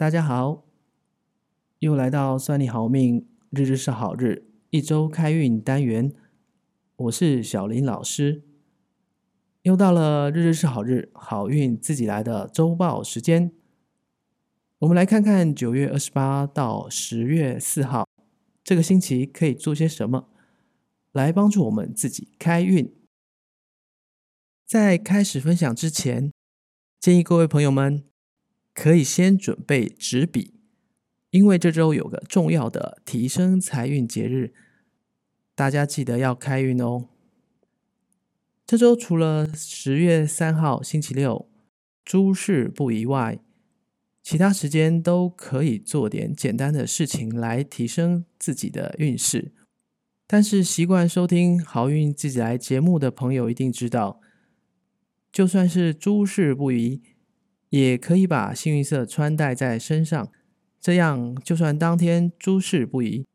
大家好，又来到算你好命，日日是好日，一周开运单元，我是小林老师。又到了日日是好日，好运自己来的周报时间。我们来看看九月二十八到十月四号这个星期可以做些什么，来帮助我们自己开运。在开始分享之前，建议各位朋友们可以先准备纸笔，因为这周有个重要的提升财运节日，大家记得要开运哦。这周除了十月三号星期六诸事不宜外，其他时间都可以做点简单的事情来提升自己的运势。但是习惯收听好运自己来节目的朋友一定知道，就算是诸事不宜，也可以把幸运色穿戴在身上，这样就算当天诸事不宜，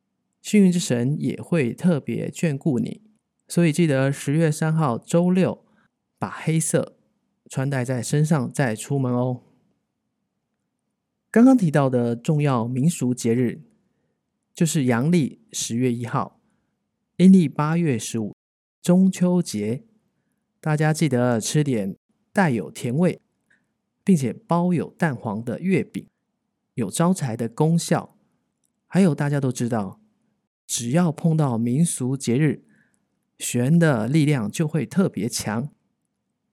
幸运之神也会特别眷顾你。所以记得十月三号周六，把黑色穿戴在身上再出门哦。刚刚提到的重要民俗节日，就是阳历十月一号，阴历八月十五，中秋节。大家记得吃点带有甜味，并且包有蛋黄的月饼，有招财的功效。还有大家都知道，只要碰到民俗节日。玄的力量就会特别强，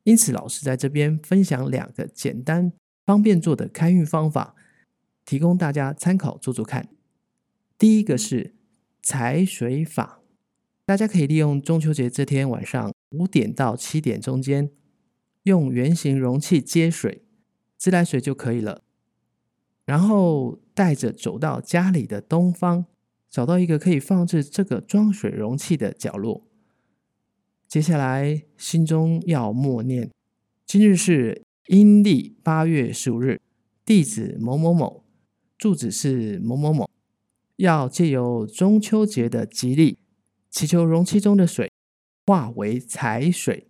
因此老师在这边分享两个简单方便做的开运方法，提供大家参考做做看。第一个是财水法，大家可以利用中秋节这天晚上五点到七点中间，用圆形容器接水，自来水就可以了。然后带着走到家里的东方，找到一个可以放置这个装水容器的角落。接下来，心中要默念：今日是阴历八月十五日，地址某某某，住址是某某某。要借由中秋节的吉利，祈求容器中的水化为财水，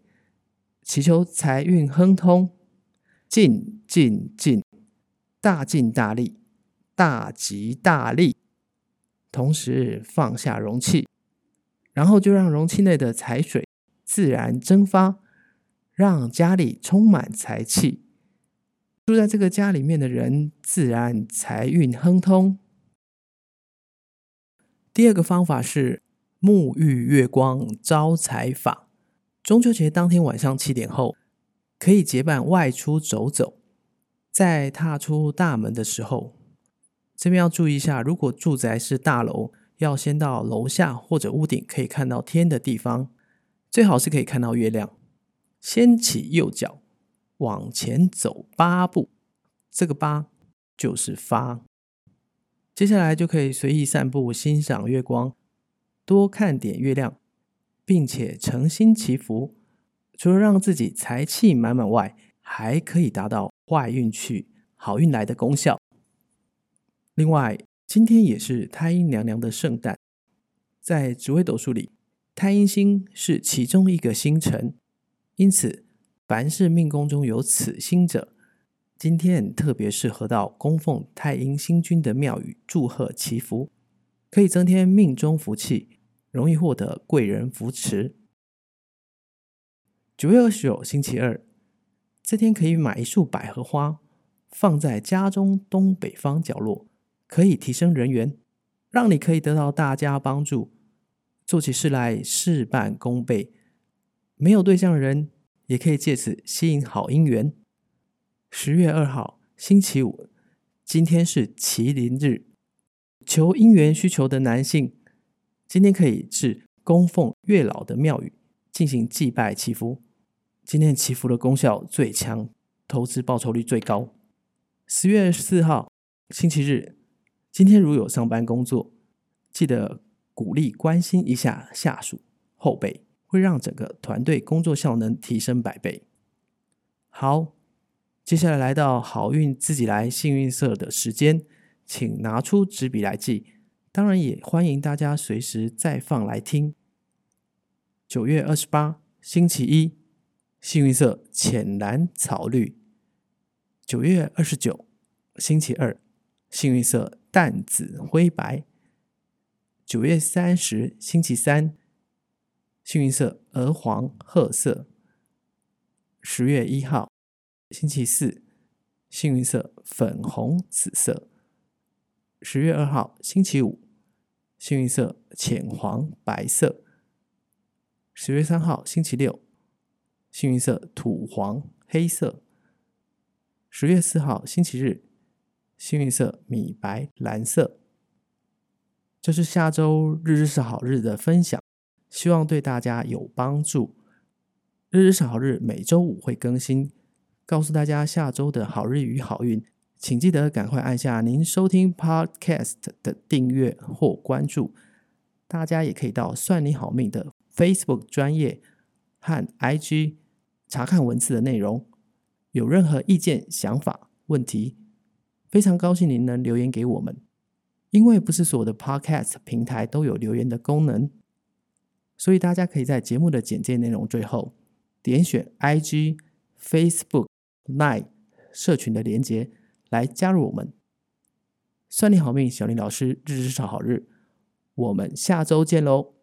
祈求财运亨通，进进进，大进大利，大吉大利。同时放下容器，然后就让容器内的财水。自然蒸发，让家里充满财气。住在这个家里面的人，自然财运亨通。第二个方法是沐浴月光招财法。中秋节当天晚上七点后，可以结伴外出走走。在踏出大门的时候，这边要注意一下，如果住宅是大楼，要先到楼下或者屋顶可以看到天的地方。最好是可以看到月亮。先起右脚，往前走八步，这个八就是发。接下来就可以随意散步，欣赏月光，多看点月亮，并且诚心祈福。除了让自己财气满满外，还可以达到坏运去、好运来的功效。另外，今天也是太阴娘娘的圣诞，在紫微斗数里。太阴星是其中一个星辰，因此凡是命宫中有此星者，今天特别适合到供奉太阴星君的庙宇祝贺祈福，可以增添命中福气，容易获得贵人扶持。九月二十九星期二，这天可以买一束百合花，放在家中东北方角落，可以提升人缘，让你可以得到大家帮助。做起事来事半功倍，没有对象的人也可以借此吸引好姻缘。十月二号星期五，今天是麒麟日，求姻缘需求的男性，今天可以至供奉月老的庙宇进行祭拜祈福。今天祈福的功效最强，投资报酬率最高。十月十四号星期日，今天如有上班工作，记得。鼓励关心一下下属后辈，会让整个团队工作效能提升百倍。好，接下来来到好运自己来幸运色的时间，请拿出纸笔来记。当然也欢迎大家随时再放来听。九月二十八星期一，幸运色浅蓝草绿。九月二十九星期二，幸运色淡紫灰白。九月三十星期三，幸运色鹅黄褐色。十月一号星期四，幸运色粉红紫色。十月二号星期五，幸运色浅黄白色。十月三号星期六，幸运色土黄黑色。十月四号星期日，幸运色米白蓝色。这是下周日日是好日的分享，希望对大家有帮助。日日是好日每周五会更新，告诉大家下周的好日与好运，请记得赶快按下您收听 Podcast 的订阅或关注。大家也可以到算你好命的 Facebook 专业和 IG 查看文字的内容。有任何意见、想法、问题，非常高兴您能留言给我们。因为不是所有的 Podcast 平台都有留言的功能，所以大家可以在节目的简介内容最后点选 IG、Facebook、Line 社群的连接来加入我们。算你好命，小林老师日日是好日，我们下周见喽！